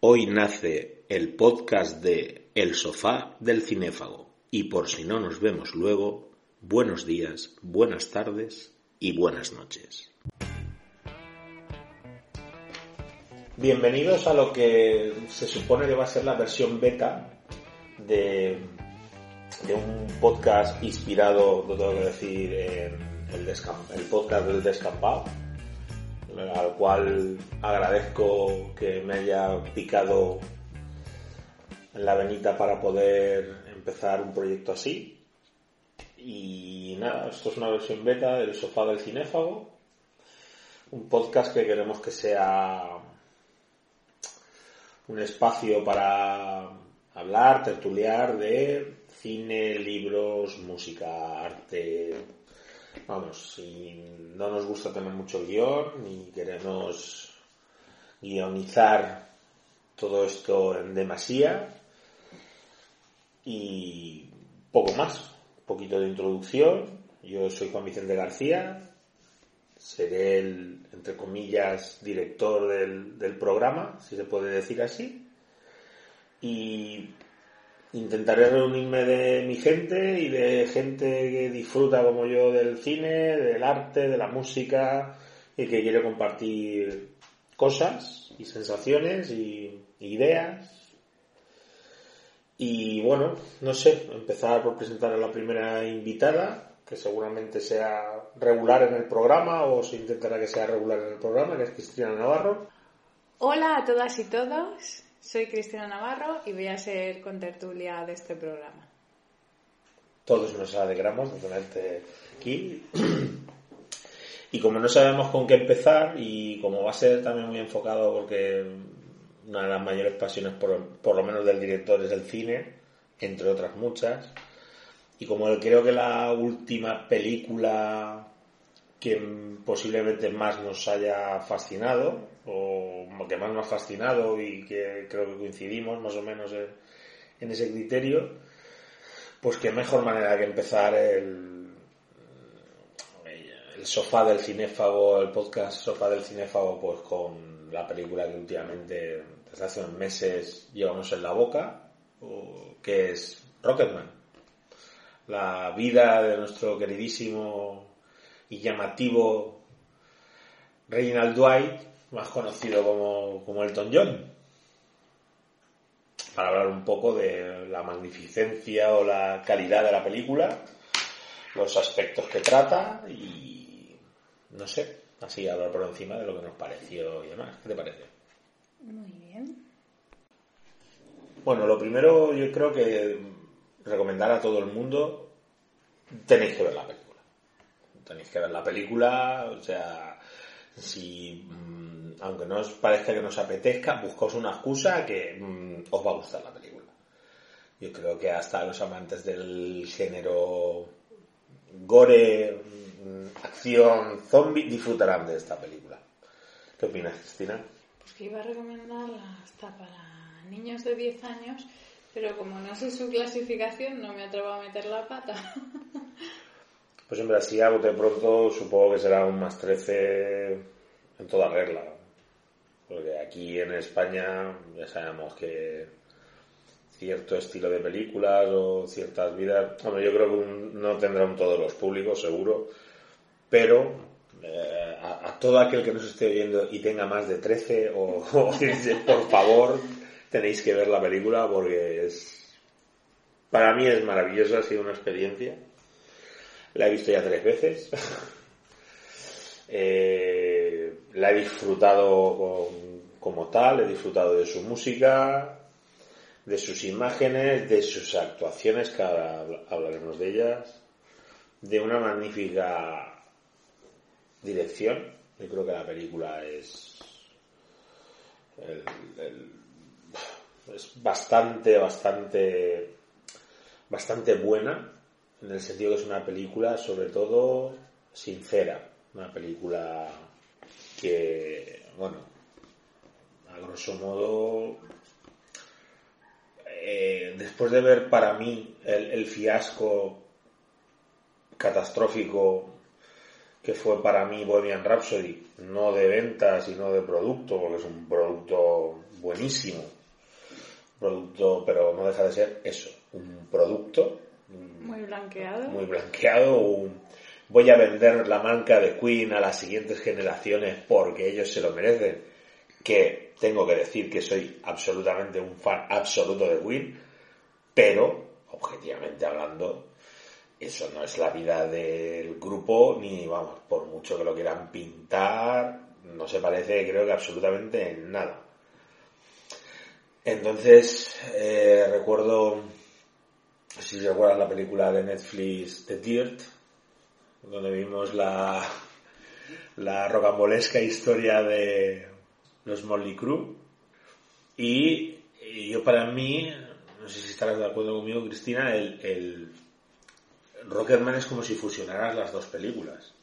Hoy nace el podcast de El sofá del cinéfago y por si no nos vemos luego, buenos días, buenas tardes y buenas noches. Bienvenidos a lo que se supone que va a ser la versión beta de, de un podcast inspirado, lo tengo que decir, en el, el podcast del descampado al cual agradezco que me haya picado en la venita para poder empezar un proyecto así. Y nada, esto es una versión beta del sofá del cinéfago, un podcast que queremos que sea un espacio para hablar, tertuliar de cine, libros, música, arte, Vamos, si no nos gusta tener mucho guion, ni queremos guionizar todo esto en demasía, y poco más, un poquito de introducción. Yo soy Juan Vicente García, seré el, entre comillas, director del, del programa, si se puede decir así. Y intentaré reunirme de mi gente y de gente que disfruta como yo del cine, del arte, de la música y que quiere compartir cosas y sensaciones y ideas. Y bueno, no sé, empezar por presentar a la primera invitada, que seguramente sea regular en el programa o se intentará que sea regular en el programa, que es Cristina Navarro. Hola a todas y todos. Soy Cristina Navarro y voy a ser contertulia de este programa. Todos nos alegramos de tenerte aquí. Y como no sabemos con qué empezar y como va a ser también muy enfocado porque una de las mayores pasiones por, por lo menos del director es el cine, entre otras muchas, y como creo que la última película que posiblemente más nos haya fascinado o que más nos ha fascinado y que creo que coincidimos más o menos en, ese criterio, pues qué mejor manera que empezar el, el sofá del cinéfago, el podcast sofá del cinéfago, pues con la película que últimamente desde hace unos meses llevamos en la boca, que es Rocketman. La vida de nuestro queridísimo y llamativo Reginald Dwight, más conocido como, como Elton John, para hablar un poco de la magnificencia o la calidad de la película, los aspectos que trata y no sé, así hablar por encima de lo que nos pareció y demás. ¿Qué te parece? Muy bien. Bueno, lo primero yo creo que recomendar a todo el mundo tenéis que ver la película tenéis que ver la película, o sea, si mm, aunque no os parezca que nos apetezca, buscaos una excusa que mm, os va a gustar la película. Yo creo que hasta los amantes del género gore, mm, acción, zombie disfrutarán de esta película. ¿Qué opinas, Cristina? Pues que iba a recomendarla hasta para niños de 10 años, pero como no sé su clasificación, no me atrevo a meter la pata. Pues hombre, así a bote pronto supongo que será un más 13 en toda regla. Porque aquí en España ya sabemos que cierto estilo de películas o ciertas vidas, bueno, yo creo que no tendrán todos los públicos, seguro, pero eh, a, todo aquel que nos esté oyendo y tenga más de 13 o, o por favor tenéis que ver la película porque es para mí es maravillosa, ha sido una experiencia la he visto ya tres veces. Eh, la he disfrutado como tal, he disfrutado de su música, de sus imágenes, de sus actuaciones, que ahora hablaremos de ellas, de una magnífica dirección. Yo creo que la película es, es bastante, bastante, bastante buena en el sentido que es una película sobre todo sincera, una película que, bueno, a grosso modo, eh, después de ver para mí el, fiasco catastrófico que fue para mí Bohemian Rhapsody, no de ventas y no de producto, porque es un producto buenísimo. Producto, pero no deja de ser eso, un producto. Muy blanqueado. Muy blanqueado, voy a vender la marca de Queen a las siguientes generaciones porque ellos se lo merecen. Que tengo que decir que soy absolutamente un fan absoluto de Queen, pero, objetivamente hablando, eso no es la vida del grupo, ni vamos, por mucho que lo quieran pintar, no se parece, creo que absolutamente en nada. Entonces, eh, recuerdo, si recuerdas la película de Netflix The Dirt, donde vimos la, la rocambolesca historia de los Molly Crew. Y, yo para mí, no sé si estarás de acuerdo conmigo, Cristina, el, el es como si fusionaras las dos películas.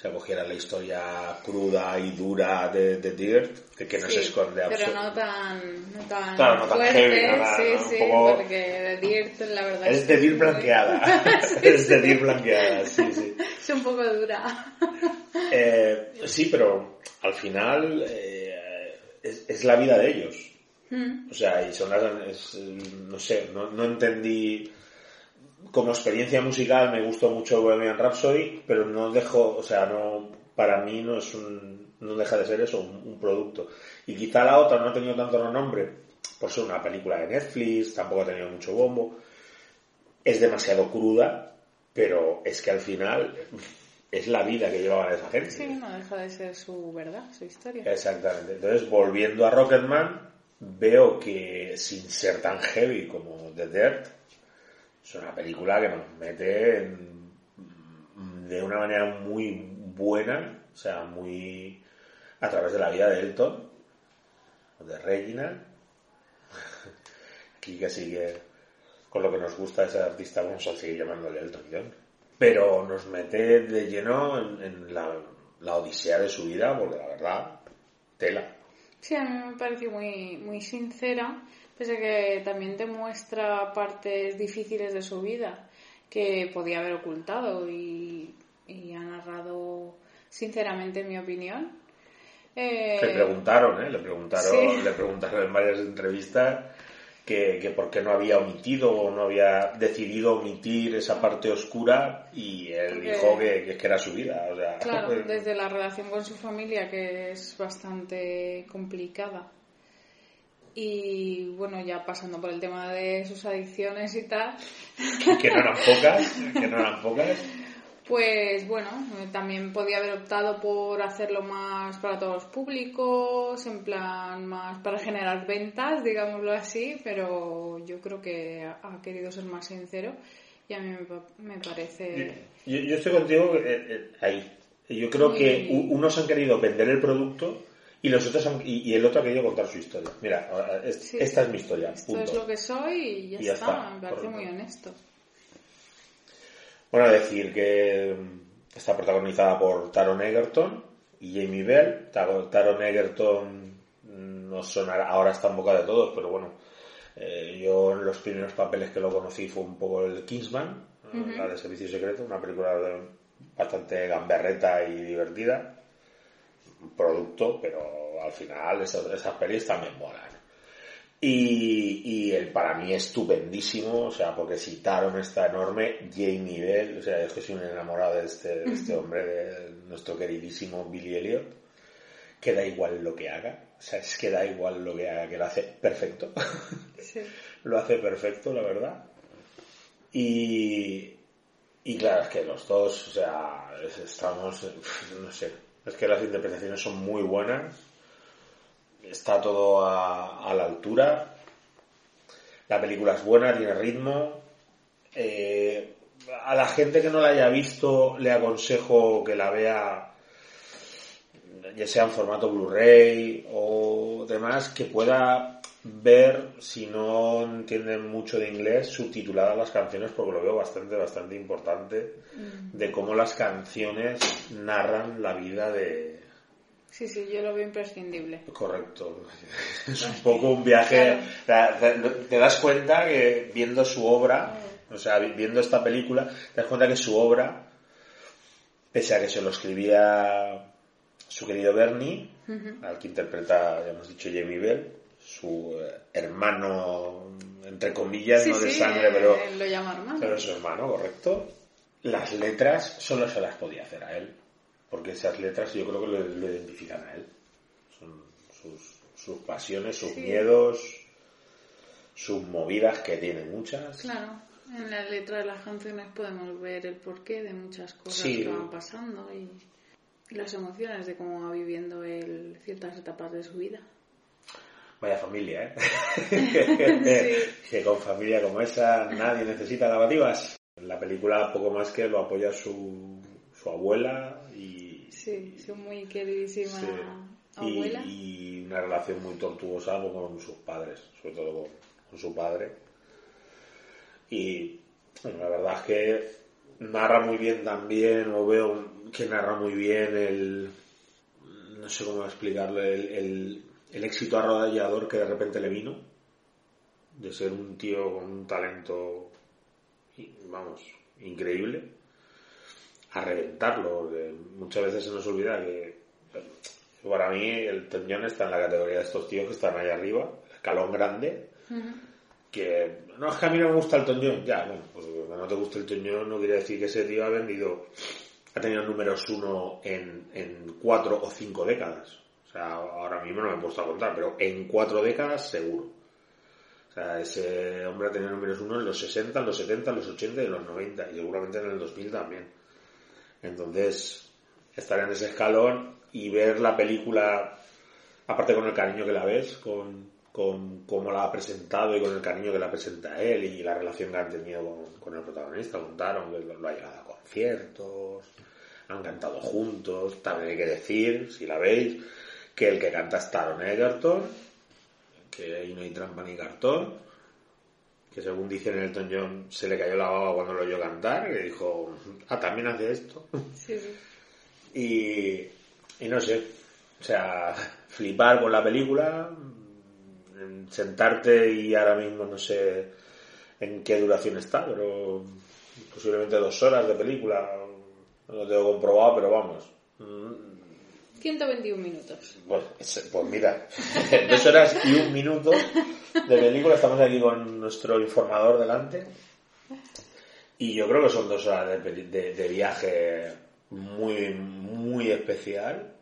O sea, cogieras la historia cruda y dura de, de Dirt, que, que no se esconde Pero no tan, no tan claro, no tan fuerte. heavy, nada, sí, ¿no? sí, porque de Dirt la verdad Es de Dirt blanqueada. es de Dirt blanqueada, sí, sí. Es un poco dura. Eh, sí, pero al final eh, es, es la vida de ellos. Mm. O sea, y son las, es, no sé, no, no entendí, como experiencia musical me gustó mucho Bohemian Rhapsody, pero no dejo, o sea, no, para mí no es un, no deja de ser eso, un, un producto. Y quizá la otra no ha tenido tanto renombre por ser una película de Netflix, tampoco ha tenido mucho bombo, es demasiado cruda, pero es que al final es la vida que llevaban esa gente. Sí, no deja de ser su verdad, su historia. Exactamente. Entonces, volviendo a Rocketman, veo que sin ser tan heavy como The Dirt, es una película que nos mete en- de una manera muy buena, o sea, muy a través de la vida de Elton, de Regina. Aquí que sigue con lo que nos gusta ese artista, vamos a seguir llamándole Elton John. Pero nos mete de lleno en, en la, la odisea de su vida, porque la verdad, tela. Sí, a mí me pareció muy, muy sincera, pese a que también te muestra partes difíciles de su vida que podía haber ocultado y, y ha narrado sinceramente, en mi opinión. Eh, Le preguntaron, ¿eh? Le preguntaron, Sí. le preguntaron en varias entrevistas que, que por qué no había omitido o no había decidido omitir esa parte oscura y él Porque- dijo que, que era su vida. O sea, Claro, desde la relación con su familia, que es bastante complicada. Y bueno, ya pasando por el tema de sus adicciones y tal, que no eran pocas, que no eran pocas. pues bueno, también podía haber optado por hacerlo más para todos los públicos, en plan más para generar ventas, digámoslo así, pero yo creo que ha querido ser más sincero y a mí me, pa- me parece... Yo, yo estoy contigo eh, eh, ahí. Yo creo que unos han querido vender el producto y los otros han- y, y el otro ha querido contar su historia. Mira, es- Sí. esta es mi historia. Esto punto. es lo que soy y ya, Y ya está, está, me parece muy honesto. Bueno, decir que está protagonizada por Taron Egerton y Jamie Bell. Ta- Taron Egerton no sonará, ahora está en boca de todos, pero bueno, eh, yo en los primeros papeles que lo conocí fue un poco el Kingsman, eh, la de Servicio Secreto, una película de- bastante gamberreta y divertida. Producto, pero al final esas, esas pelis también molan. Y, y el para mí estupendísimo, o sea, porque si Taron está enorme, Jamie Bell, o sea, es que soy un enamorado de este, de este hombre, de nuestro queridísimo Billy Elliot, que da igual lo que haga, o sea, es que da igual lo que haga, que lo hace perfecto, Sí. lo hace perfecto, la verdad. Y, y claro, es que los dos, o sea, es- estamos, no sé, es que las interpretaciones son muy buenas, está todo a, la altura, la película es buena, tiene ritmo, eh, a la gente que no la haya visto le aconsejo que la vea ya sea en formato Blu-ray o demás, que pueda ver, si no entienden mucho de inglés, subtituladas las canciones, porque lo veo bastante, bastante importante, de cómo las canciones narran la vida de... Sí, sí, yo lo veo imprescindible. Correcto. Es un poco un viaje... Te das cuenta que viendo su obra, o sea, vi- viendo esta película, te das cuenta que su obra, pese a que se lo escribía su querido Bernie, al que interpreta, ya hemos dicho, Jamie Bell, su eh, hermano, entre comillas, Sí, no de sí, sangre, eh, pero, lo llama hermano. pero su hermano, correcto. Las letras solo se las podía hacer a él, porque esas letras yo creo que lo, lo identifican a él. Son sus, sus pasiones, sus Sí. miedos, sus movidas, que tiene muchas. Claro, en la letra de las canciones podemos ver el porqué de muchas cosas que van pasando y las emociones de cómo va viviendo él ciertas etapas de su vida. Vaya familia, ¿eh? Que con familia como esa nadie necesita lavativas. En la película poco más que lo apoya su, su abuela y, Sí, su muy queridísima sí, y- abuela. y una relación muy tortuosa con sus padres, sobre todo con, con su padre. Y bueno, la verdad es que narra muy bien también, o veo que narra muy bien el, no sé cómo explicarlo, el, el, el éxito arrollador que de repente le vino, de ser un tío con un talento, vamos, increíble, a reventarlo. muchas veces se nos olvida que para mí el Toñón está en la categoría de estos tíos que están ahí arriba, el escalón grande, que no es que a mí no me gusta el Toñón, ya, bueno, pues que no te guste el Toñón no quiere decir que ese tío ha vendido, ha tenido números uno en, en cuatro o cinco décadas. O sea, ahora mismo no me he puesto a contar, pero en cuatro décadas seguro. O sea, ese hombre ha tenido números uno en los 60, en los 70, en los 80 y en los 90, y seguramente en el 2000 también. Entonces, estar en ese escalón y ver la película, aparte con el cariño que la ves, con, con cómo la ha presentado y con el cariño que la presenta él y la relación que han tenido con, con el protagonista, con Taron, que lo ha llevado a conciertos, han cantado juntos, también hay que decir, si la veis, que el que canta es Taron Egerton, que ahí no hay trampa ni cartón, que según dice en Elton John se le cayó la baba cuando lo oyó cantar, que dijo, ah, también hace esto. Sí, sí. Y, y no sé, o sea, flipar con la película, sentarte y ahora mismo no sé en qué duración está, pero posiblemente dos horas de película, no lo tengo comprobado, pero vamos. Mm, 121 minutos. Pues, es- mira, dos horas y un minuto de película, estamos aquí con nuestro informador delante. Y yo creo que son dos horas de, de- viaje muy, muy especial.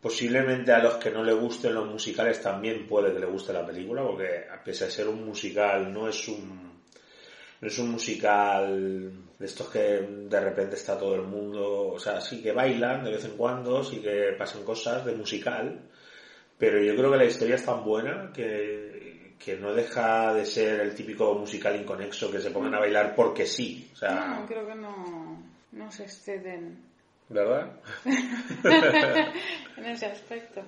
Posiblemente a los que no le gusten los musicales también puede que le guste la película, porque a pesar de ser un musical, no es un, es un musical de estos que de repente está todo el mundo, o sea, sí que bailan de vez en cuando, sí que pasan cosas de musical, pero yo creo que la historia es tan buena que, que no deja de ser el típico musical inconexo que se pongan a bailar porque sí, o sea, No, creo que no, no se exceden ¿verdad? en ese aspecto.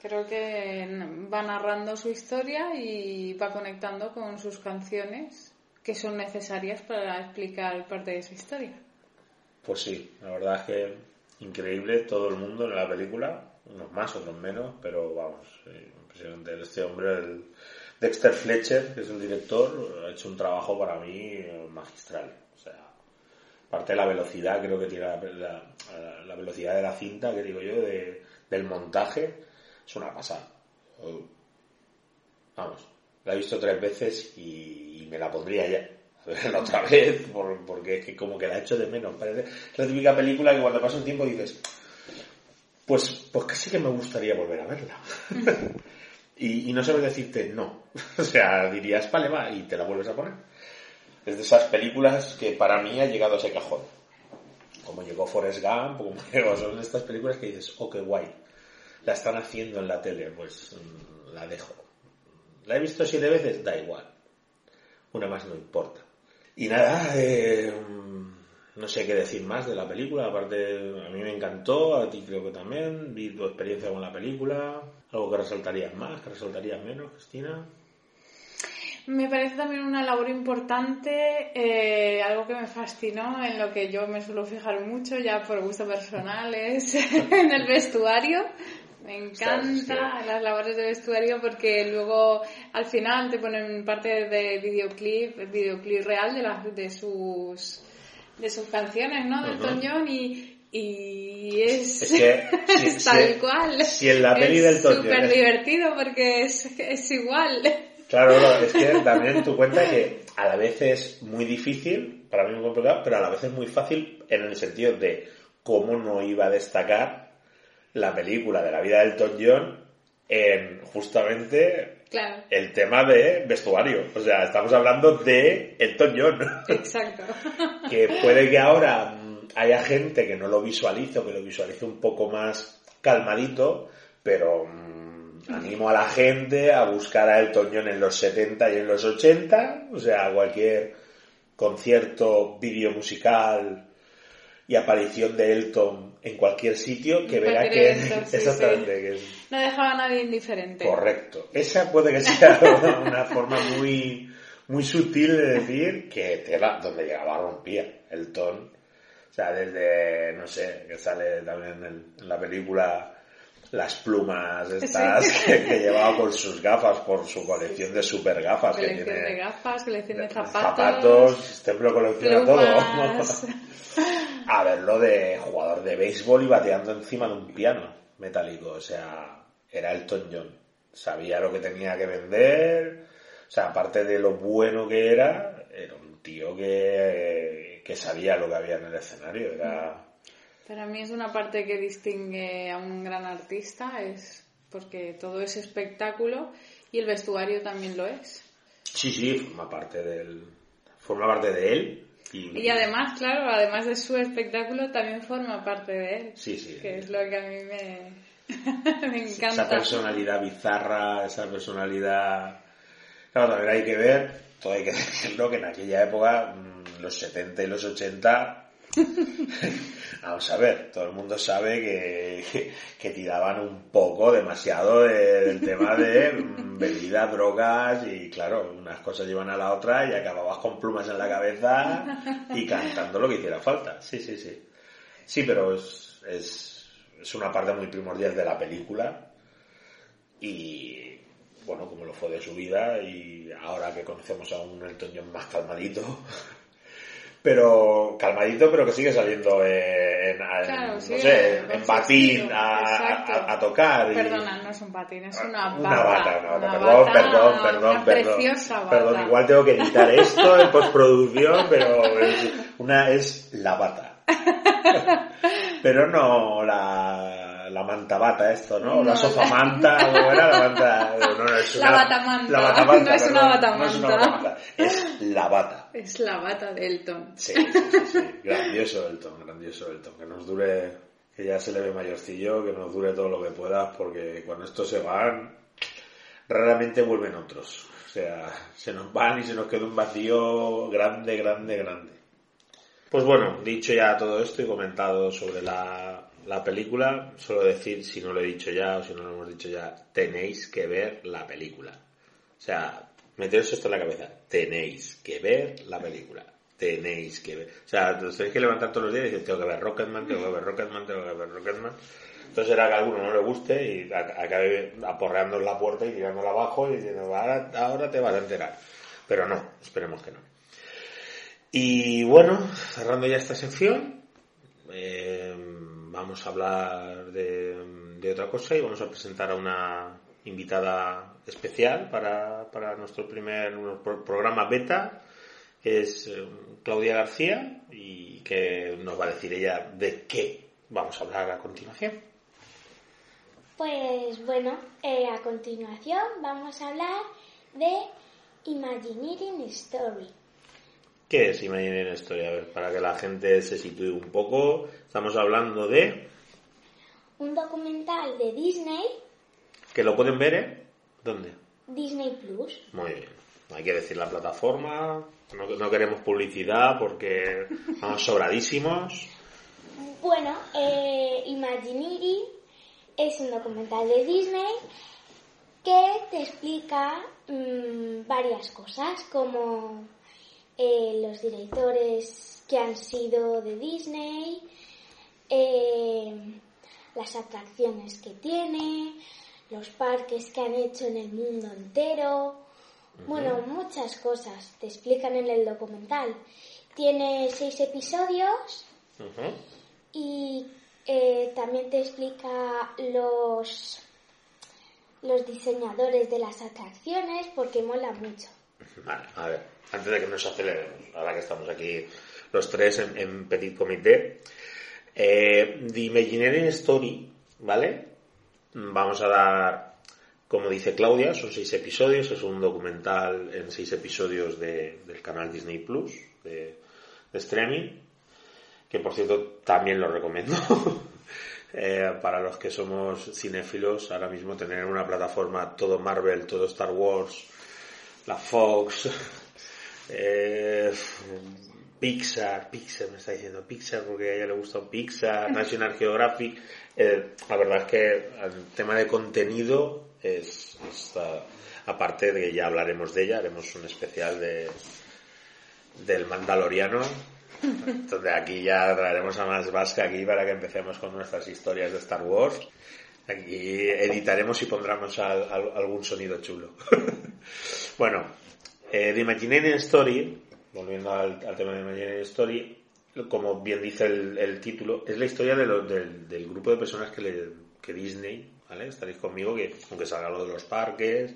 Creo que va narrando su historia y va conectando con sus canciones que son necesarias para explicar parte de esa historia. Pues sí, la verdad es que increíble todo el mundo en la película, unos más, otros menos, pero vamos, eh, impresionante. Este hombre, Dexter Fletcher, que es el director, ha hecho un trabajo para mí eh, magistral. O sea, aparte de la velocidad, creo que tiene la, velocidad de la cinta, que digo yo, de, del montaje, es una pasada. Vamos, la he visto tres veces y, me la pondría ya. Otra vez, por- porque es que como que la echo de menos. Parece la típica película que cuando pasa un tiempo dices, pues, pues casi que me gustaría volver a verla. y, y no sabes decirte no. o sea, dirías, vale, va, y te la vuelves a poner. Es de esas películas que para mí ha llegado a ese cajón. Como llegó Forrest Gump, como llegó, son estas películas que dices, oh, qué guay. La están haciendo en la tele, pues mm, la dejo. ¿La he visto siete veces? Da igual. Una más no importa. Y nada, eh, no sé qué decir más de la película. Aparte, a mí me encantó, a ti creo que también. Vi tu experiencia con la película. ¿Algo que resaltarías más, que resaltarías menos, Cristina? Me parece también una labor importante, eh, algo que me fascinó, en lo que yo me suelo fijar mucho ya por gusto personal, es en el vestuario. Me encanta las labores de vestuario porque luego al final te ponen parte de videoclip, videoclip real de, las de sus de sus canciones, ¿no? Del. Elton John y, y es, Es que, si- es tal si- cual. si en la peli del Toño súper es- divertido porque es, es igual. Claro, no, es que también tu cuenta que a la vez es muy difícil, para mí muy complicado, pero a la vez es muy fácil en el sentido de cómo no iba a destacar la película de la vida del Elton John en justamente Claro, el tema de vestuario. O sea, estamos hablando de Elton John. exacto. que puede que ahora mm, haya gente que no lo visualice o que lo visualice un poco más calmadito, pero mm, animo a la gente a buscar a Elton John en los 70 y en los 80, o sea, cualquier concierto, vídeo musical y aparición de Elton en cualquier sitio que verá que sí, exactamente que es No dejaba a nadie indiferente. Correcto. Esa puede que sea una forma muy, muy sutil de decir que tela donde llegaba rompía el ton. O sea, desde, no sé, que sale también en, el- en la película las plumas estas Sí. que, que llevaba con sus gafas por su colección de super gafas que Colección tiene. de gafas, colección de zapatos. zapatos, templo colecciona plumas. todo. A verlo de jugador de béisbol y bateando encima de un piano metálico. O sea, era Elton John. Sabía lo que tenía que vender. O sea, aparte de lo bueno que era, era un tío que, que sabía lo que había en el escenario. Era. Para mí es una parte que distingue a un gran artista, es porque todo es espectáculo y el vestuario también lo es. Sí, sí, forma parte del. Forma parte de él. Y, Y además, claro, además de su espectáculo, también forma parte de él, Sí, sí. que es lo que a mí me, me esa encanta. personalidad bizarra, esa personalidad... Claro, también hay que ver, todo hay que decirlo, que en aquella época, mm, los 70 y los 80, vamos a ver, todo el mundo sabe que, que, tiraban un poco demasiado de- del tema de mm, bebida, drogas y claro, unas cosas llevan a la otra y acababas con plumas en la cabeza y cantando lo que hiciera falta. Sí, sí, sí. Sí, pero es, es, es una parte muy primordial de la película y bueno, como lo fue de su vida y ahora que conocemos a un Elton John más calmadito, pero calmadito pero que sigue saliendo en, en- Claro, no sí, sé, en estilo, a, exacto. a- a tocar. y- Perdona, no es un patín, es una bata. una bata, una bata. Una Perdón, bata, perdón, perdón, una perdón. preciosa bata. Perdón, igual tengo que editar esto en postproducción, pero es, una es la bata. Pero no la, la manta bata esto, ¿no? No, la la- sofamanta, ¿cómo era la manta? No, no, es La una- batamanta. La batamanta, No es una batamanta. No es una batamanta, es la bata. Es la bata de Elton. Sí, sí, sí, sí. Grandioso Elton, grandioso Elton. Que nos dure, que ya se le ve mayorcillo, que nos dure todo lo que puedas, porque cuando estos se van, raramente vuelven otros. O sea, se nos van y se nos queda un vacío grande, grande, grande. Pues bueno, dicho ya todo esto y comentado sobre la, la película, solo decir, si no lo he dicho ya o si no lo hemos dicho ya, tenéis que ver la película. O sea, meteros esto en la cabeza. Tenéis que ver la película. Tenéis que ver. O sea, os tenéis que levantar todos los días y decir, tengo que ver Rocketman, tengo que ver Rocketman, tengo que ver Rocketman. Entonces era que a alguno no le guste y acabe aporreando la puerta y tirándola abajo y diciendo, ahora, ahora te vas a enterar. Pero no, esperemos que no. Y bueno, cerrando ya esta sección, eh, vamos a hablar de, otra cosa y vamos a presentar a una invitada especial para, para nuestro primer pro- programa beta, que es eh, Claudia García, y que nos va a decir ella de qué vamos a hablar a continuación. Pues bueno, eh, a continuación vamos a hablar de Imagineering Story. ¿Qué es Imagineering Story? A ver, para que la gente se sitúe un poco, estamos hablando de Un documental de Disney, que lo pueden ver, ¿eh? ¿Dónde? Disney Plus. Muy bien. Hay que decir la plataforma. No, no queremos publicidad porque vamos sobradísimos. Bueno, eh, Imagineering es un documental de Disney que te explica mm, varias cosas como eh, los directores que han sido de Disney, eh, las atracciones que tiene, los parques que han hecho en el mundo entero. Bueno, muchas cosas te explican en el documental. Tiene seis episodios y eh, también te explica los, los diseñadores de las atracciones porque mola mucho. Vale, a ver, antes de que nos aceleremos, ahora que estamos aquí los tres en, Petit Comité, eh, The Imagineering Story, ¿vale? Vamos a dar, como dice Claudia, son seis episodios, es un documental en seis episodios de, del canal Disney Plus de, de streaming, que por cierto también lo recomiendo. Eh, para los que somos cinéfilos, ahora mismo tener una plataforma todo Marvel, todo Star Wars, la Fox, eh, Pixar, Pixar me está diciendo Pixar porque a ella le gusta Pixar, National Geographic. Eh, la verdad es que el tema de contenido es, aparte de que ya hablaremos de ella, haremos un especial de del Mandaloriano, donde aquí ya traeremos a más vasca aquí para que empecemos con nuestras historias de Star Wars. Aquí editaremos y pondremos algún sonido chulo. bueno, eh, The Imagineering Story, volviendo al, tema de Imagineering Story, como bien dice el, título, es la historia de del, grupo de personas que, le, que Disney, ¿vale? Estaréis conmigo que, aunque salga lo de los parques,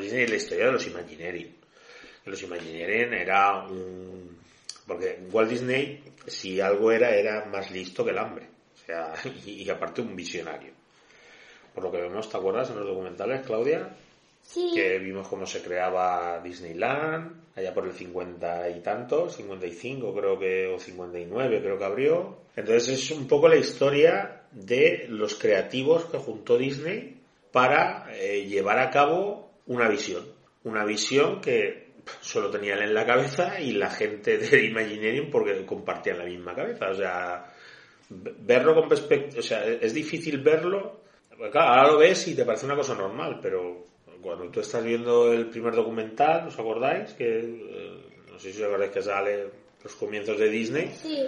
Disney, la historia de los Imagineering. Los Imagineering era un... Porque Walt Disney, si algo era, era más listo que el hambre. O sea, y aparte un visionario. Por lo que vemos, ¿te acuerdas en los documentales, Claudia? Que vimos cómo se creaba Disneyland, allá por el 50 y tantos, 55 creo que, o 59 creo que abrió. Entonces es un poco la historia de los creativos que juntó Disney para eh, llevar a cabo una visión. Una visión que solo tenía él en la cabeza y la gente de Imagineering porque compartían la misma cabeza. O sea, verlo con perspectiva, o sea, es difícil verlo. Claro, ahora lo ves y te parece una cosa normal, pero cuando tú estás viendo el primer documental, ¿os acordáis? Que eh, no sé si os acordáis que sale los comienzos de Disney. Sí.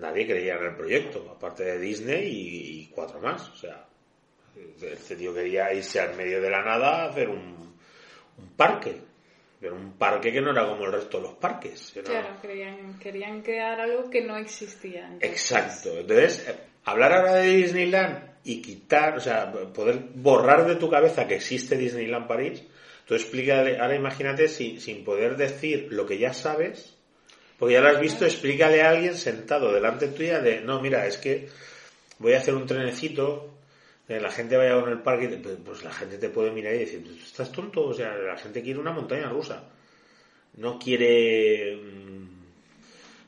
Nadie creía en el proyecto, aparte de Disney y, cuatro más. O sea, este tío quería irse al medio de la nada a hacer un, parque. Pero un parque que no era como el resto de los parques. Claro, querían, querían crear algo que no existía. Exacto. Entonces, eh, hablar ahora de Disneyland y quitar, o sea, poder borrar de tu cabeza que existe Disneyland París, tú explícale, ahora imagínate sin, sin poder decir lo que ya sabes, porque ya lo has visto, explícale a alguien sentado delante tuya de, no, mira, es que voy a hacer un trenecito, eh, la gente vaya con el parque, pues, pues la gente te puede mirar y decir, estás tonto, o sea, la gente quiere una montaña rusa, no quiere mm,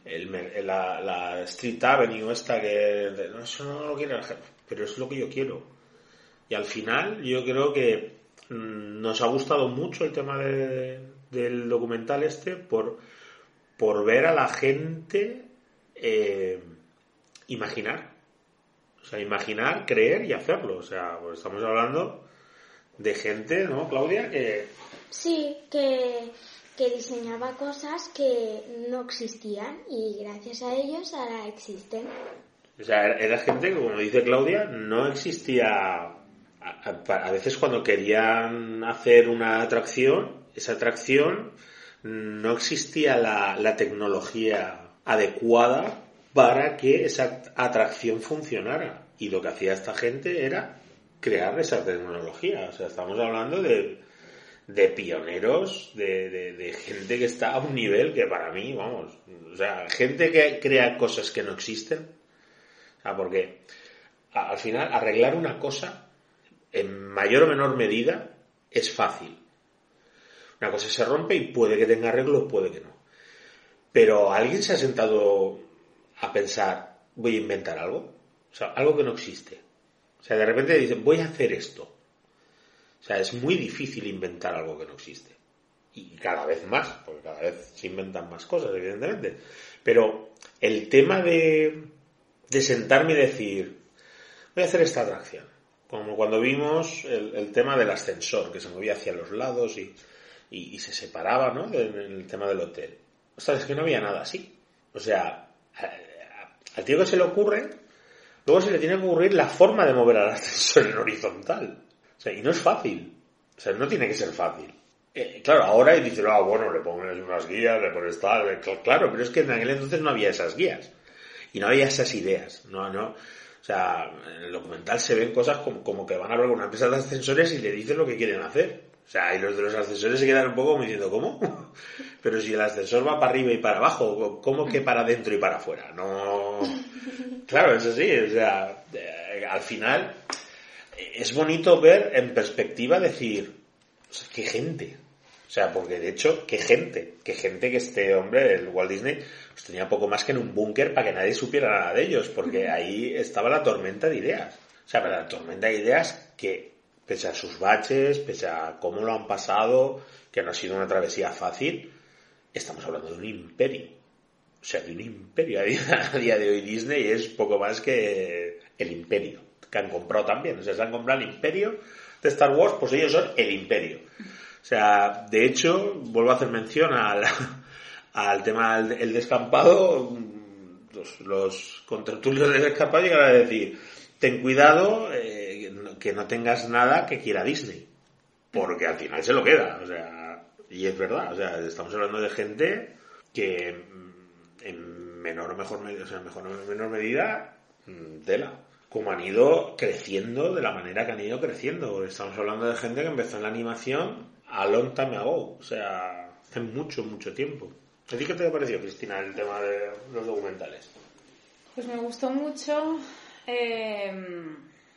el, la, la, Street Avenue esta que, no, eso no lo gente pero es lo que yo quiero. Y al final yo creo que mm, nos ha gustado mucho el tema del documental este por, por ver a la gente eh, imaginar. O sea, imaginar, creer y hacerlo. O sea, pues estamos hablando de gente, ¿no, Claudia? Que... Sí, que, que diseñaba cosas que no existían y gracias a ellos ahora existen. O sea, era gente que, como dice Claudia, no existía. A, veces cuando querían hacer una atracción, esa atracción no existía la, la tecnología adecuada para que esa atracción funcionara. Y lo que hacía esta gente era crear esa tecnología. O sea, estamos hablando de, de pioneros, de, de, gente que está a un nivel que para mí, vamos, o sea, gente que crea cosas que no existen, porque al final arreglar una cosa en mayor o menor medida es fácil. Una cosa se rompe y puede que tenga arreglo, puede que no. Pero alguien se ha sentado a pensar, voy a inventar algo. O sea, algo que no existe. O sea, de repente dicen, voy a hacer esto. O sea, es muy difícil inventar algo que no existe. Y cada vez más, porque cada vez se inventan más cosas, evidentemente. Pero el tema de, de sentarme y decir, voy a hacer esta atracción. Como cuando vimos el, tema del ascensor, que se movía hacia los lados y, y, se separaba, ¿no? En el tema del hotel. O sea, es que no había nada así. O sea, al tío que se le ocurre, luego se le tiene que ocurrir la forma de mover al ascensor en horizontal. O sea, y no es fácil. O sea, no tiene que ser fácil. Eh, claro, ahora y dice, ah, bueno, le pones unas guías, le pones tal, claro, pero es que en aquel entonces no había esas guías. y no había esas ideas, no, no. O sea, en el documental se ven cosas como, como que van a hablar con una empresa de ascensores y le dicen lo que quieren hacer. O sea, y los de los ascensores se quedan un poco como diciendo, ¿cómo? Pero si el ascensor va para arriba y para abajo, ¿cómo que para adentro y para afuera? No. Claro, es así. O sea, eh, al final es bonito ver en perspectiva decir, o sea, qué gente. O sea, porque de hecho, qué gente. Qué gente que este hombre, el Walt Disney, pues tenía poco más que en un búnker para que nadie supiera nada de ellos, porque ahí estaba la tormenta de ideas. O sea, la tormenta de ideas que pese a sus baches, pese a cómo lo han pasado, que no ha sido una travesía fácil, estamos hablando de un imperio. O sea, de un imperio. A día de hoy Disney es poco más que el imperio, que han comprado también. O sea, se han comprado el imperio de Star Wars, pues ellos son el imperio. O sea, de hecho, vuelvo a hacer mención al, al tema del descampado, los, los contratulios del descampado llegan a decir, ten cuidado, eh, que no tengas nada que quiera Disney. Porque al final se lo queda. O sea, y es verdad. O sea, estamos hablando de gente que mm, en menor o mejor o sea, mejor menor medida, mm, tela. Como han ido creciendo de la manera que han ido creciendo. Estamos hablando de gente que empezó en la animación a long time ago. O sea, hace mucho, mucho tiempo. ¿A ti qué te ha parecido, Cristina, el tema de los documentales? Pues me gustó mucho. Eh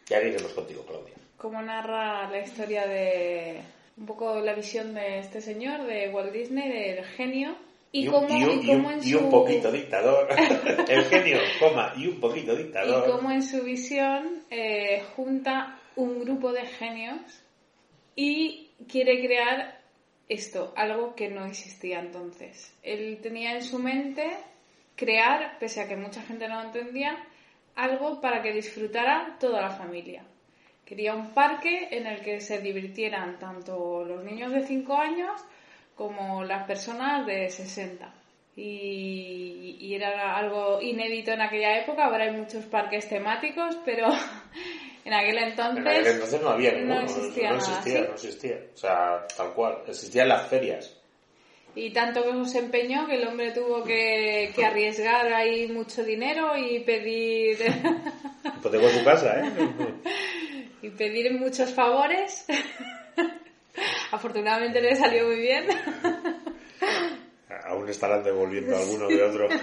ya iremos contigo, Claudia. Cómo narra la historia de un poco la visión de este señor, de Walt Disney, del genio. Y, cómo, y, un, poquito dictador. El genio, coma, y un poquito dictador. Y cómo en su visión eh, junta un grupo de genios y quiere crear esto, algo que no existía entonces. Él tenía en su mente crear, pese a que mucha gente no lo entendía, algo para que disfrutara toda la familia. Quería un parque en el que se divirtieran tanto los niños de 5 años como las personas de 60. Y, era algo inédito en aquella época. Ahora hay muchos parques temáticos, pero en aquel entonces. En aquel entonces no había ninguno. No existía, no, existía, no existía. O sea, tal cual. Existían las ferias. Y tanto que se empeñó que el hombre tuvo que, arriesgar ahí mucho dinero y pedir... Hipotecó su casa, ¿eh? y pedir muchos favores. Afortunadamente le salió muy bien. Aún estarán devolviendo alguno de otro.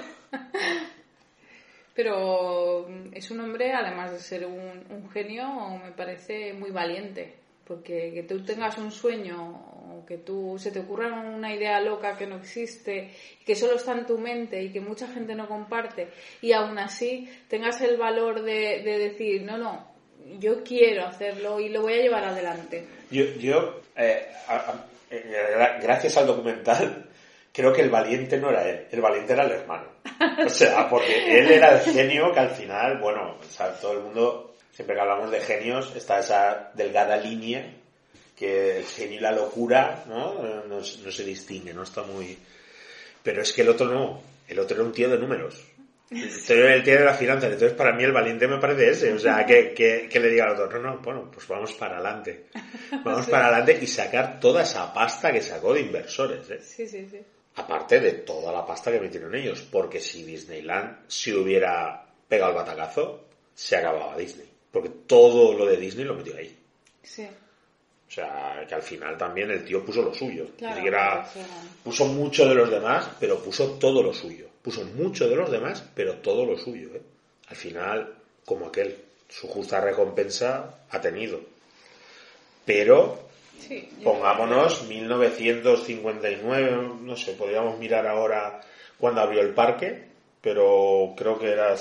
Pero es un hombre, además de ser un, un genio, me parece muy valiente. Porque que tú tengas un sueño que tú se te ocurra una idea loca que no existe, que solo está en tu mente y que mucha gente no comparte, y aún así tengas el valor de, decir, no, no, yo quiero hacerlo y lo voy a llevar adelante. Yo, yo eh, eh, gracias al documental, creo que el valiente no era él, el valiente era el hermano. O sea, porque él era el genio que al final, bueno, todo el mundo, siempre que hablamos de genios, está esa delgada línea que el genio y la locura ¿no? No, se distingue, no está muy... Pero es que el otro no, el otro era un tío de números. El tío de la finanza, entonces para mí el valiente me parece ese, o sea, que, que, le diga al otro, no, no, bueno, pues vamos para adelante, vamos para adelante y sacar toda esa pasta que sacó de inversores, ¿eh? Sí, sí, sí. Aparte de toda la pasta que metieron ellos, porque si Disneyland se hubiera pegado el batacazo, se acababa Disney, porque todo lo de Disney lo metió ahí. Sí. O sea, que al final también el tío puso lo suyo. puso mucho de los demás, pero puso todo lo suyo. Puso mucho de los demás, pero todo lo suyo. ¿eh? Al final, como aquel, su justa recompensa ha tenido. Pero, pongámonos, 1959, no sé, podríamos mirar ahora cuando abrió el parque, pero creo que era,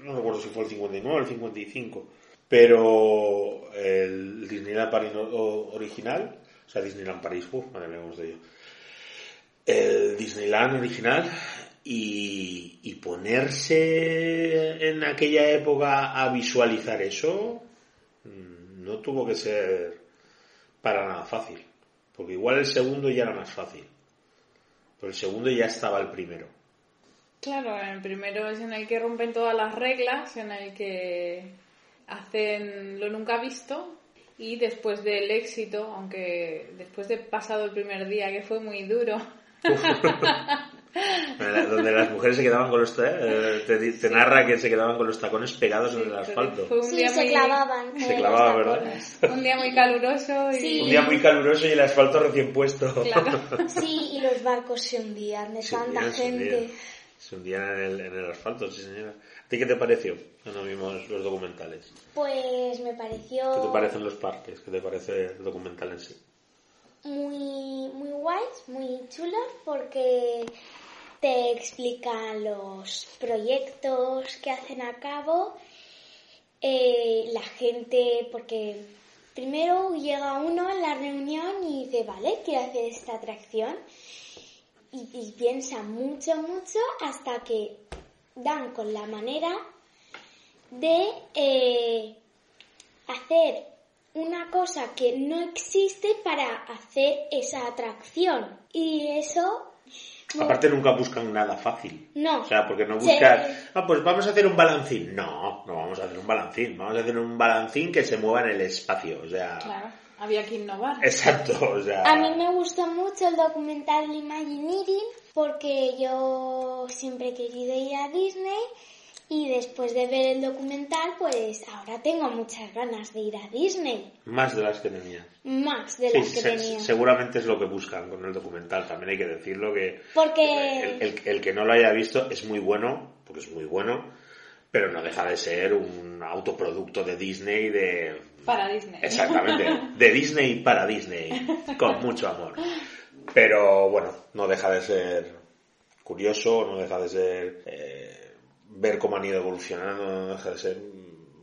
no recuerdo si fue el 59 o el 55 pero el Disneyland Paris original, o sea, Disneyland París, uff, madre mía, de ello. El Disneyland original y, y, ponerse en aquella época a visualizar eso mm, no tuvo que ser para nada fácil. Porque igual el segundo ya era más fácil. Pero el segundo ya estaba el primero. Claro, el primero es en el que rompen todas las reglas, en el que hacen lo nunca visto y después del éxito, aunque después de pasado el primer día que fue muy duro, donde las mujeres se quedaban con los eh, te, te, narra que se quedaban con los tacones pegados en el asfalto. Fue un sí, día se muy... clavaban. Se clavaban, ¿verdad? Un día muy caluroso y... Un día muy caluroso y el asfalto recién puesto. Claro. Sí, y los barcos se hundían de tanta gente. Se hundían, en, el, en el asfalto, sí señora. ¿A ti qué te pareció cuando vimos los documentales? Pues me pareció... ¿Qué te parecen los parques? ¿Qué te parece el documental en sí? Muy, muy guays, muy chulos porque te explican los proyectos que hacen a cabo, eh, la gente, porque primero llega uno a la reunión y dice, vale, quiero hacer esta atracción. Y, piensa mucho, mucho hasta que dan con la manera de eh, hacer una cosa que no existe para hacer esa atracción. Y eso Aparte nunca buscan nada fácil. No. O sea, porque no buscan, ah, pues vamos a hacer un balancín. No, no vamos a hacer un balancín. Vamos a hacer un balancín que se mueva en el espacio. O sea... Claro, había que innovar. Exacto, o sea... A mí me gustó mucho el documental Imagineering porque yo siempre he querido ir a Disney y después de ver el documental, pues ahora tengo muchas ganas de ir a Disney. Más de las que tenía. Más de las que tenía. Seguramente es lo que buscan con el documental. También hay que decirlo que porque... el, que no lo haya visto es muy bueno, porque es muy bueno, pero no deja de ser un autoproducto de Disney de... Para Disney. Exactamente. De Disney para Disney. Con mucho amor. Pero bueno, no deja de ser curioso, no deja de ser... Eh, ver cómo han ido evolucionando, no deja de ser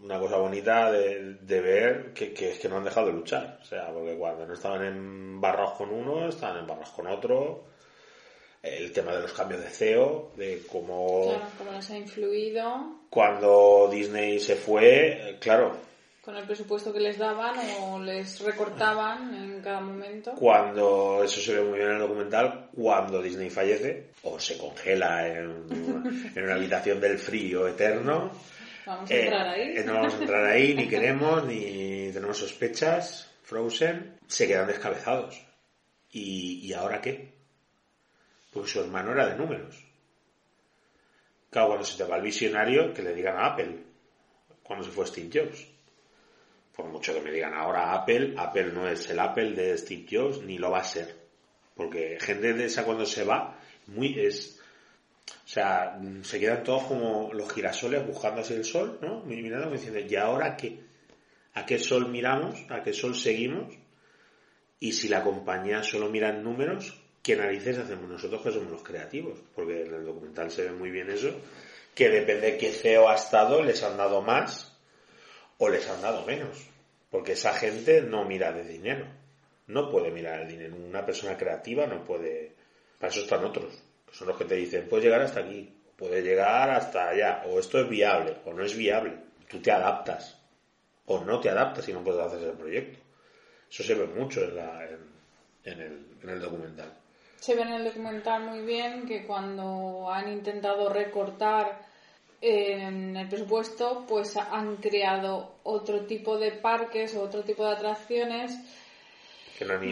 una cosa bonita de, de ver que, que, es que no han dejado de luchar. O sea, porque cuando no estaban en barras con uno, estaban en barras con otro. El tema de los cambios de CEO, de cómo... Claro, cómo les ha influido. Cuando Disney se fue, claro, con el presupuesto que les daban o les recortaban en cada momento. Cuando, eso se ve muy bien en el documental, cuando Disney fallece o se congela en, en una habitación del frío eterno. Vamos a entrar ahí. Eh, no vamos a entrar ahí, ni queremos, ni tenemos sospechas. Frozen, se quedan descabezados. ¿Y, ¿Y ahora qué? Porque su hermano era de números. Claro, cuando se te va el visionario, que le digan a Apple, cuando se fue Steve Jobs por mucho que me digan ahora Apple, Apple no es el Apple de Steve Jobs ni lo va a ser. Porque gente de esa cuando se va, muy es, o sea, se quedan todos como los girasoles buscando así el sol, ¿no? Mirando diciendo, ¿y ahora qué? ¿A qué sol miramos? ¿A qué sol seguimos? Y si la compañía solo mira en números, ¿qué narices hacemos nosotros que somos los creativos? Porque en el documental se ve muy bien eso, que depende de qué CEO ha estado, les han dado más o les han dado menos. Porque esa gente no mira de dinero. No puede mirar el dinero. Una persona creativa no puede. Para eso están otros. Que son los que te dicen, puedes llegar hasta aquí, puedes llegar hasta allá, o esto es viable, o no es viable. Tú te adaptas, o no te adaptas y no puedes hacer ese proyecto. Eso se ve mucho en, la, el, en el documental. Se ve en el documental muy bien que cuando han intentado recortar en el presupuesto pues han creado otro tipo de parques o otro tipo de atracciones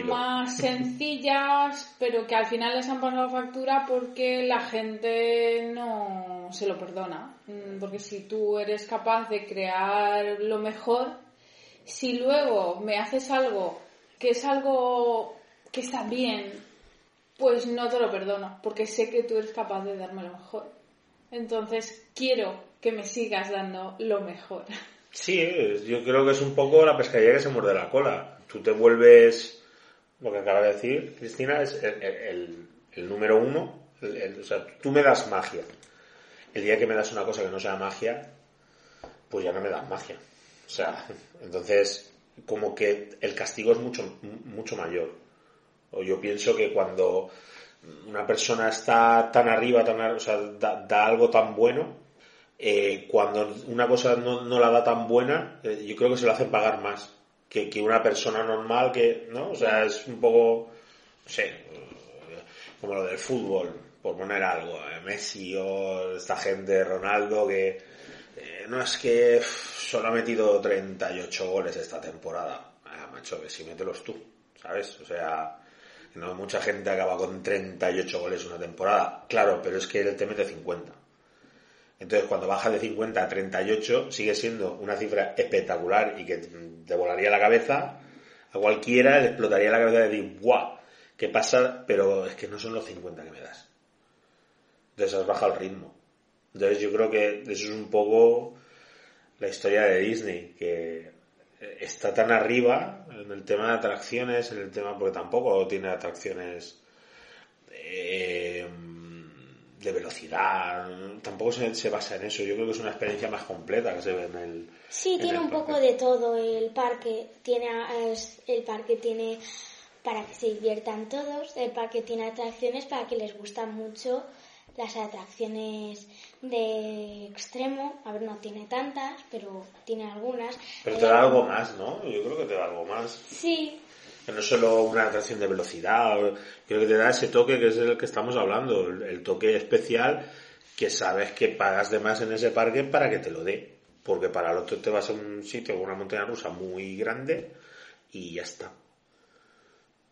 más sencillas pero que al final les han pasado factura porque la gente no se lo perdona. Mm, porque si tú eres capaz de crear lo mejor si luego me haces algo que es algo que está bien pues no te lo perdono porque sé que tú eres capaz de darme lo mejor entonces quiero que me sigas dando lo mejor. Sí, yo creo que es un poco la pescadilla que se muerde la cola. Tú te vuelves, lo que acaba de decir Cristina, es el, número uno. o sea, tú me das magia. El día que me das una cosa que no sea magia, pues ya no me das magia. O sea, entonces, como que el castigo es mucho, mucho mayor. O yo pienso que cuando una persona está tan arriba, tan, o sea, da, algo tan bueno, eh, cuando una cosa no, la da tan buena, eh, yo creo que se lo hacen pagar más que, que, una persona normal que, ¿no? O sea, es un poco, no sé, como lo del fútbol, por poner algo, eh, Messi o esta gente, Ronaldo, que no es que solo ha metido 38 goles esta temporada. Ah, macho, que si mételos tú, ¿sabes? O sea, No mucha gente acaba con 38 goles una temporada. Claro, pero es que él te mete 50. Entonces, cuando baja de 50 a 38, sigue siendo una cifra espectacular y que te volaría la cabeza. A cualquiera le explotaría la cabeza de decir, ¡guau! ¿Qué pasa? Pero es que no son los 50 que me das. Entonces has bajado el ritmo. Entonces yo creo que eso es un poco la historia de Disney, que está tan arriba en el tema de atracciones, en el tema, porque tampoco tiene atracciones eh, de velocidad, tampoco se, basa en eso. Yo creo que es una experiencia más completa que se ve en el. Sí, tiene un poco de todo el parque. Tiene el parque tiene para que se diviertan todos. El parque tiene atracciones para que les gustan mucho las atracciones de extremo. A ver, no tiene tantas, pero tiene algunas. Pero te da algo más, ¿no? Yo creo que te da algo más. Sí. Que no es solo una atracción de velocidad, creo que te da ese toque que es el que estamos hablando, el, toque especial que sabes que pagas de más en ese parque para que te lo dé. Porque para el otro te vas a un sitio una montaña rusa muy grande y ya está.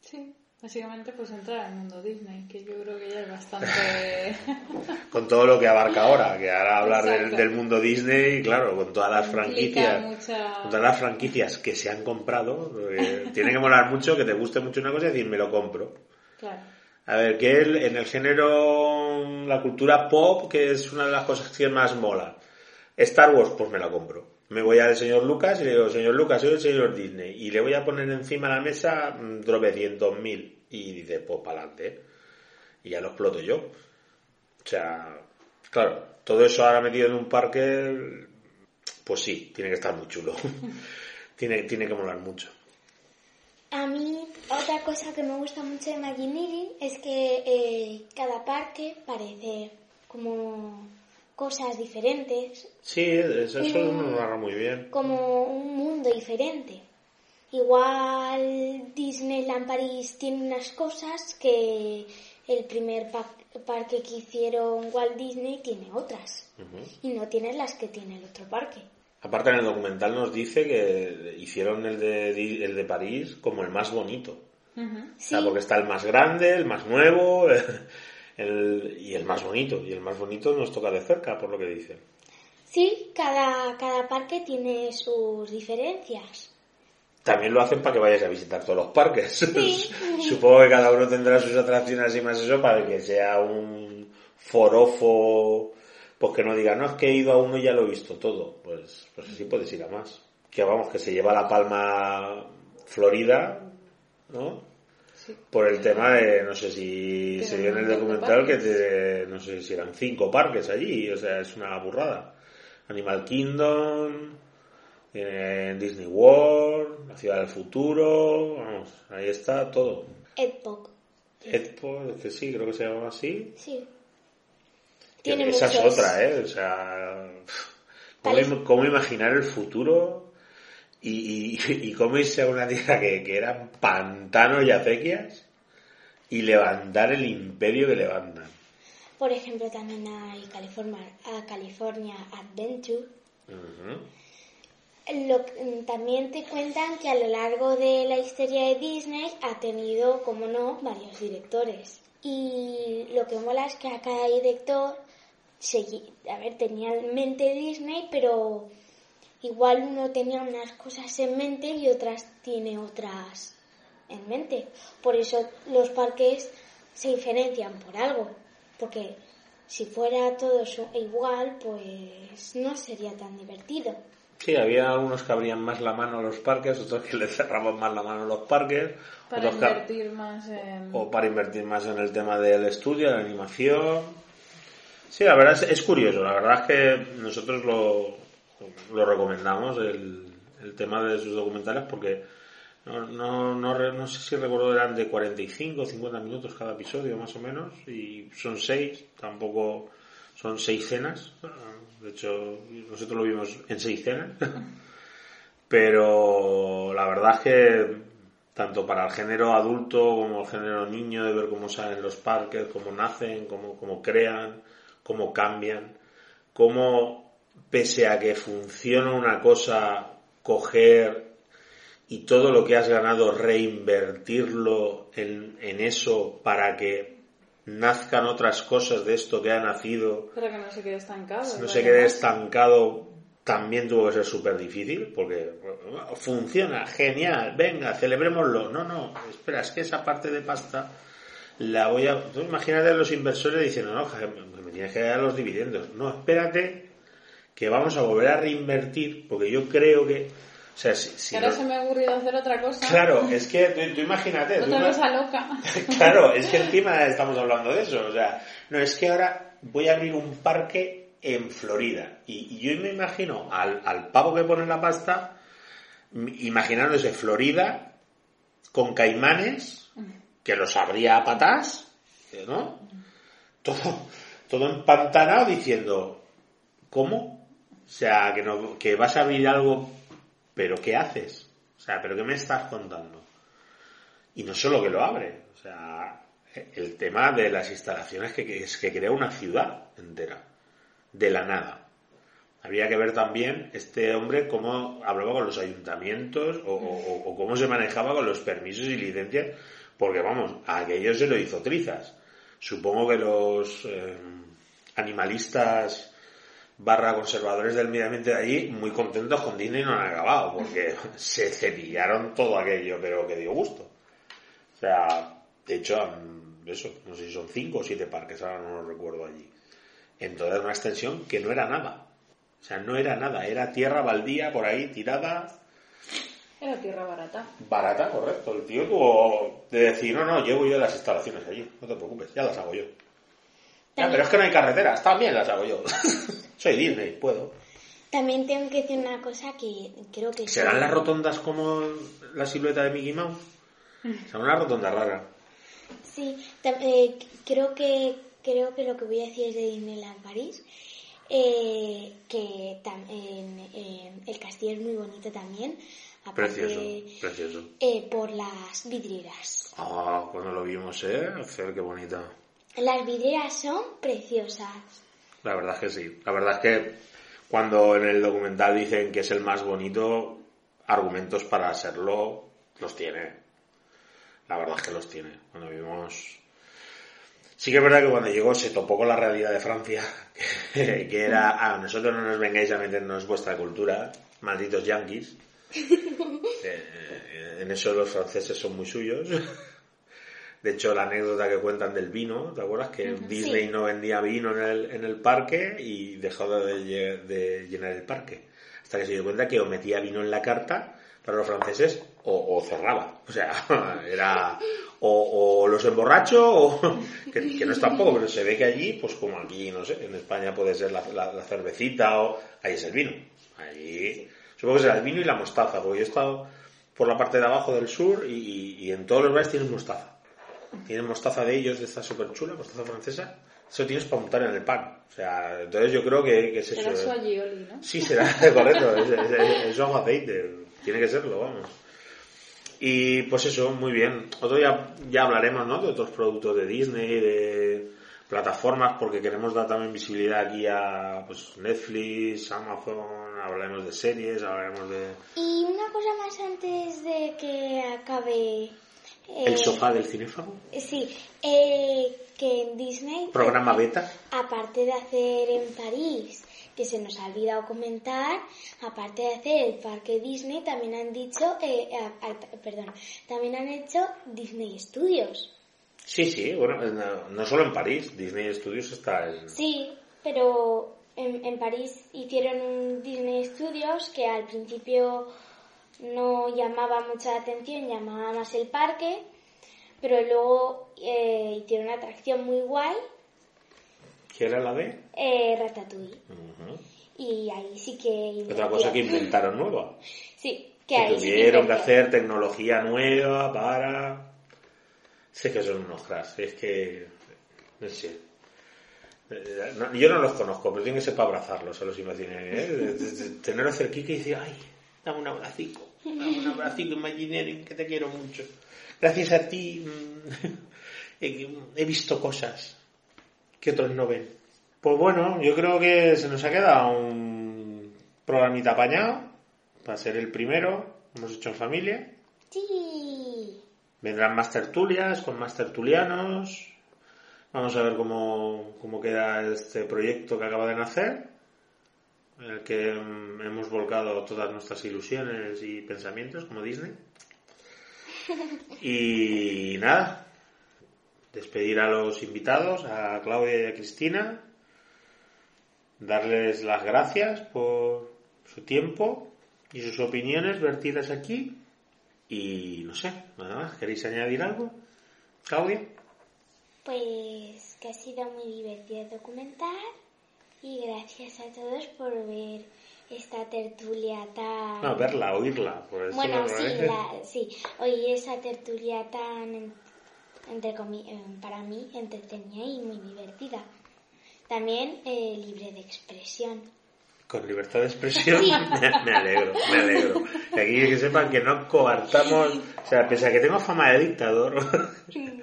Sí. Básicamente pues entrar al mundo Disney, que yo creo que ya es bastante... con todo lo que abarca ahora, que ahora hablar del, mundo Disney, claro, con todas las franquicias, con todas las franquicias que se han comprado, tiene que molar mucho, que te guste mucho una cosa y decir, me lo compro. Claro. A ver, que él, en el género, la cultura pop, que es una de las cosas que más mola. Star Wars, pues me la compro me voy al señor Lucas y le digo, señor Lucas, soy el señor Disney, y le voy a poner encima de la mesa tropecientos mil. Y dice, pues para adelante. Y ya lo exploto yo. O sea, claro, todo eso ahora metido en un parque, pues sí, tiene que estar muy chulo. tiene, tiene que molar mucho. A mí, otra cosa que me gusta mucho de Imagineering es que eh, cada parque parece como cosas diferentes. Sí, eso, eso lo agarra muy bien. Como un mundo diferente. Igual Disneyland París tiene unas cosas que el primer parque que hicieron Walt Disney tiene otras. Y no tiene las que tiene el otro parque. Aparte en el documental nos dice que hicieron el de, el de París como el más bonito. porque está el más grande, el más nuevo, el, y el más bonito. Y el más bonito nos toca de cerca, por lo que dicen. Sí, cada, cada parque tiene sus diferencias. También lo hacen para que vayas a visitar todos los parques. Supongo que cada uno tendrá sus atracciones y más eso para que sea un forofo, pues que no diga, no, es que he ido a uno y ya lo he visto todo. Pues, pues así puedes ir a más. Que vamos, que se lleva la palma Florida, ¿no? Por el tema de, no sé si se vio en el documental que te, no sé si eran cinco parques allí, o sea, es una burrada. Animal Kingdom, en Disney World, la ciudad del futuro, vamos, ahí está todo. Edpok. Edpok, que sí, creo que se llama así. Sí. Tiene esa es otra, ¿eh? O sea, ¿cómo, imaginar el futuro y, y, cómo irse a una tierra que, que eran pantanos y acequias y levantar el imperio que levantan? Por ejemplo, también hay California, California Adventure. Lo, también te cuentan que a lo largo de la historia de Disney ha tenido, como no, varios directores. Y lo que mola es que a cada director, a ver, tenía en mente Disney, pero igual uno tenía unas cosas en mente y otras tiene otras en mente. Por eso los parques se diferencian por algo, porque si fuera todo igual, pues no sería tan divertido. Sí, había unos que abrían más la mano a los parques, otros que le cerraban más la mano a los parques. Para invertir más en... O para invertir más en el tema del estudio, de la animación. Sí, la verdad es, curioso. La verdad es que nosotros lo, lo recomendamos, el, tema de sus documentales, porque no, no, no, no sé si recuerdo eran de 45 o 50 minutos cada episodio, más o menos, y son seis, tampoco son seis cenas de hecho, nosotros lo vimos en seis cenas. Pero la verdad es que tanto para el género adulto como el género niño, de ver cómo salen los parques, cómo nacen, cómo, cómo crean, cómo cambian, cómo pese a que funciona una cosa, coger y todo lo que has ganado reinvertirlo en, en eso para que nazcan otras cosas de esto que ha nacido. Para que no se quede estancado. No se quede estancado también tuvo que ser súper difícil porque funciona, genial, venga, celebrémoslo. No, no, espera, es que esa parte de pasta la voy a... Tú imagínate a los inversores diciendo, no, me tienes que dar los dividendos. No, espérate que vamos a volver a reinvertir porque yo creo que... O sea, si, ahora se me ha ocurrido hacer otra cosa. Claro, es que tú, imagínate. Otra cosa loca. claro, es que encima estamos hablando de eso. O sea, no, es que ahora voy a abrir un parque en Florida. Y, yo me imagino al, al, pavo que pone la pasta, imaginándose Florida con caimanes, que los abría a patás, ¿no? Todo, todo empantanado diciendo, ¿cómo? O sea, que, no, que vas a abrir algo, pero ¿qué haces? O sea, ¿pero qué me estás contando? Y no solo que lo abre, o sea, el tema de las instalaciones que, que, que crea una ciudad entera de la nada. Habría que ver también este hombre cómo hablaba con los ayuntamientos o, cómo se manejaba con los permisos y licencias, porque vamos, a aquello se lo hizo trizas. Supongo que los eh, animalistas barra conservadores del medio ambiente de allí, muy contentos con Disney no han acabado, porque se cepillaron todo aquello, pero que dio gusto. O sea, de hecho, eso, no sé si son cinco o siete parques, ahora no lo recuerdo allí en toda una extensión que no era nada. O sea, no era nada, era tierra baldía por ahí tirada. Era tierra barata. Barata, correcto. El tío tuvo de decir, no, no, llevo yo las instalaciones allí, no te preocupes, ya las hago yo. Ya, pero es que no hay carreteras, también las hago yo. Soy Disney, puedo. También tengo que decir una cosa que creo que... ¿Serán las rotondas como la silueta de Mickey Mouse? Será una rotonda rara. Sí, eh, creo que creo que lo que voy a decir es de Disneyland París. Eh, que el castillo es muy bonito también. precioso, precioso. Eh, por las vidrieras. Ah, cuando lo vimos, ¿eh? qué bonita. Las vidrieras son preciosas. La verdad es que sí. La verdad es que cuando en el documental dicen que es el más bonito, argumentos para serlo los tiene. La verdad es que los tiene. Cuando vimos Sí que es verdad que cuando llegó se topó con la realidad de Francia, que era, a ah, nosotros no nos vengáis a meternos vuestra cultura, malditos yanquis. Eh, en eso los franceses son muy suyos. De hecho, la anécdota que cuentan del vino, ¿te acuerdas? Que Disney no vendía vino en el, en el parque y dejó de, de, llenar el parque. Hasta que se dio cuenta que o metía vino en la carta para los franceses o, cerraba. O sea, era o, los emborracho o que, no es tampoco, pero se ve que allí, pues como aquí, no sé, en España puede ser la, cervecita o ahí es el vino. Allí supongo que será el vino y la mostaza, porque yo he estado por la parte de abajo del sur y, en todos los bares tienen mostaza. Tienen mostaza de ellos, de esta súper chula, mostaza francesa. Eso tienes para montar en el pan. O sea, entonces yo creo que, que es eso. Será su alioli, ¿no? Sí, será correcto. es, es, es, aceite. Tiene que serlo, vamos. Y pues eso, muy bien. Otro día ya hablaremos, ¿no? De otros productos de Disney, de plataformas, porque queremos dar también visibilidad aquí a pues, Netflix, Amazon, hablaremos de series, hablaremos de... Y una cosa más antes de que acabe... ¿El sofá del cinéfago? Sí, eh, que en Disney... ¿Programa beta? Aparte de hacer en París que se nos ha olvidado comentar, aparte de hacer el parque Disney, también han dicho, eh, perdón, también han hecho Disney Studios. Sí, sí, bueno, no, solo en París, Disney Studios está en... Sí, pero en, en París hicieron un Disney Studios que al principio no llamaba mucha atención, llamaba más el parque, pero luego eh, hicieron una atracción muy guay ¿Qué era la de? Eh, Ratatouille. Y ahí sí que... Otra cosa que inventaron nueva. Sí, que, ahí tuvieron que, hacer tecnología nueva para... Sé que son unos cracks, es que... No sé. yo no los conozco, pero tienen que ser para abrazarlos a los imaginarios. ¿eh? Tenerlos cerquita y decir, ay, dame un abracico, un abracico, Imagineering, que te quiero mucho. Gracias a ti mm, he visto cosas que otros no ven. Pues bueno, yo creo que se nos ha quedado un programita apañado para ser el primero. hemos hecho en familia. Sí. Vendrán más tertulias, con más tertulianos. Vamos a ver cómo, cómo queda este proyecto que acaba de nacer, en el que mm, hemos volcado todas nuestras ilusiones y pensamientos, como Disney. Y nada, despedir a los invitados, a Claudia y a Cristina, darles las gracias por su tiempo y sus opiniones vertidas aquí. Y no sé, nada más, ¿queréis añadir algo? Claudia. Pues que ha sido muy divertido documentar y gracias a todos por ver esta tertulia tan... No, verla, oírla. Por eso Bueno, sí, parece. la, sí, oí esa tertulia tan, en- entre eh, para mí, entretenida y muy divertida. También eh, libre de expresión. Con libertad de expresión me, me alegro, me alegro. Y aquí que sepan que no coartamos, o sea, pese a que tengo fama de dictador, eh,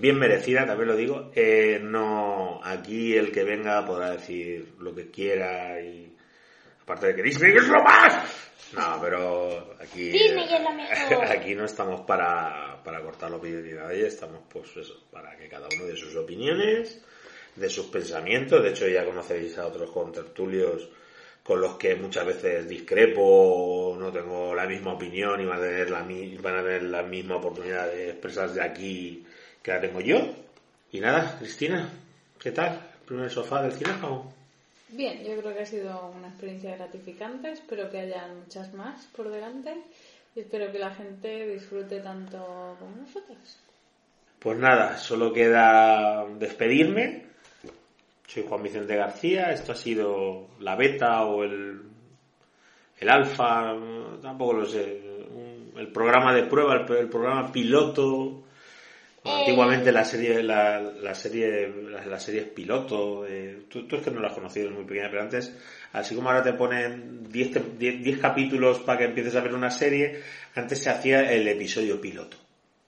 bien merecida, también lo digo, eh, no, aquí el que venga podrá decir lo que quiera y aparte de que Disney es lo más. No, pero aquí, Disney es lo mejor. aquí no estamos para, para cortar la opinión de nadie, estamos pues eso, para que cada uno de sus opiniones, de sus pensamientos, de hecho ya conocéis a otros contertulios con los que muchas veces discrepo, no tengo la misma opinión y van a tener la, van a tener la misma oportunidad de expresarse aquí que la tengo yo. Y nada, Cristina, ¿qué tal? ¿El primer sofá del cinéfago? Bien, yo creo que ha sido una experiencia gratificante. Espero que haya muchas más por delante. Y espero que la gente disfrute tanto como nosotros. Pues nada, solo queda despedirme. Soy Juan Vicente García, esto ha sido la beta o el, el alfa, tampoco lo sé, el programa de prueba, el, el programa piloto. Eh. Antiguamente la serie, la, la serie, las, las series piloto, eh, tú, tú es que no las has conocido, es muy pequeña, pero antes, así como ahora te ponen 10 te- 10 10 capítulos para que empieces a ver una serie, antes se hacía el episodio piloto.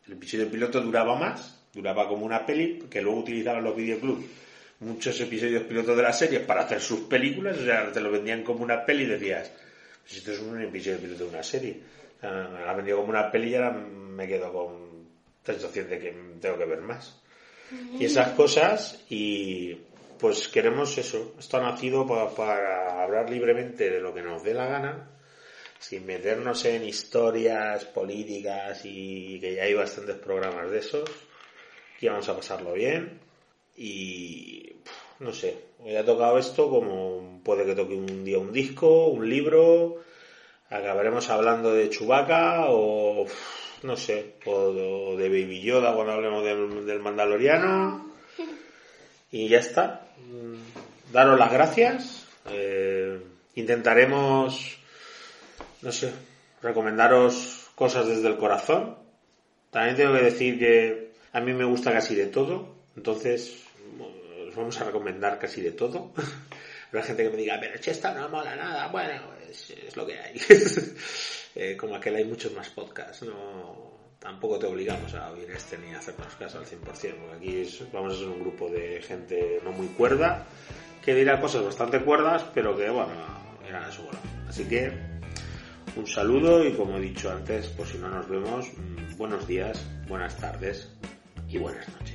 El episodio piloto duraba más, duraba como una peli, que luego utilizaban los videoclubs muchos episodios pilotos de las series para hacer sus películas, o sea, te lo vendían como una peli y decías, pues esto es un episodio piloto de una serie. O sea, me lo han vendido como una peli y ahora me quedo con sensación de que tengo que ver más. Y esas cosas, y pues queremos eso. Esto ha nacido pa- para hablar libremente de lo que nos dé la gana, sin meternos en historias políticas y que ya hay bastantes programas de esos. Aquí vamos a pasarlo bien. Y no sé, hoy ha tocado esto como puede que toque un día un disco, un libro, acabaremos hablando de Chubaca o no sé, o, de Baby Yoda cuando hablemos del, del Mandaloriano. Y ya está. Daros las gracias. Eh, intentaremos, no sé, recomendaros cosas desde el corazón. También tengo que decir que a mí me gusta casi de todo, entonces os vamos a recomendar casi de todo. Habrá gente que me diga, pero Chesta no mola nada. Bueno, es, lo que hay. Eh, como aquel hay muchos más podcasts, no tampoco te obligamos a oír este ni a hacernos caso al 100%, porque aquí vamos a ser un grupo de gente no muy cuerda, que dirá cosas bastante cuerdas, pero que, bueno, eran a su. Así que, un saludo y como he dicho antes, por si no nos vemos, mm, buenos días, buenas tardes y buenas noches.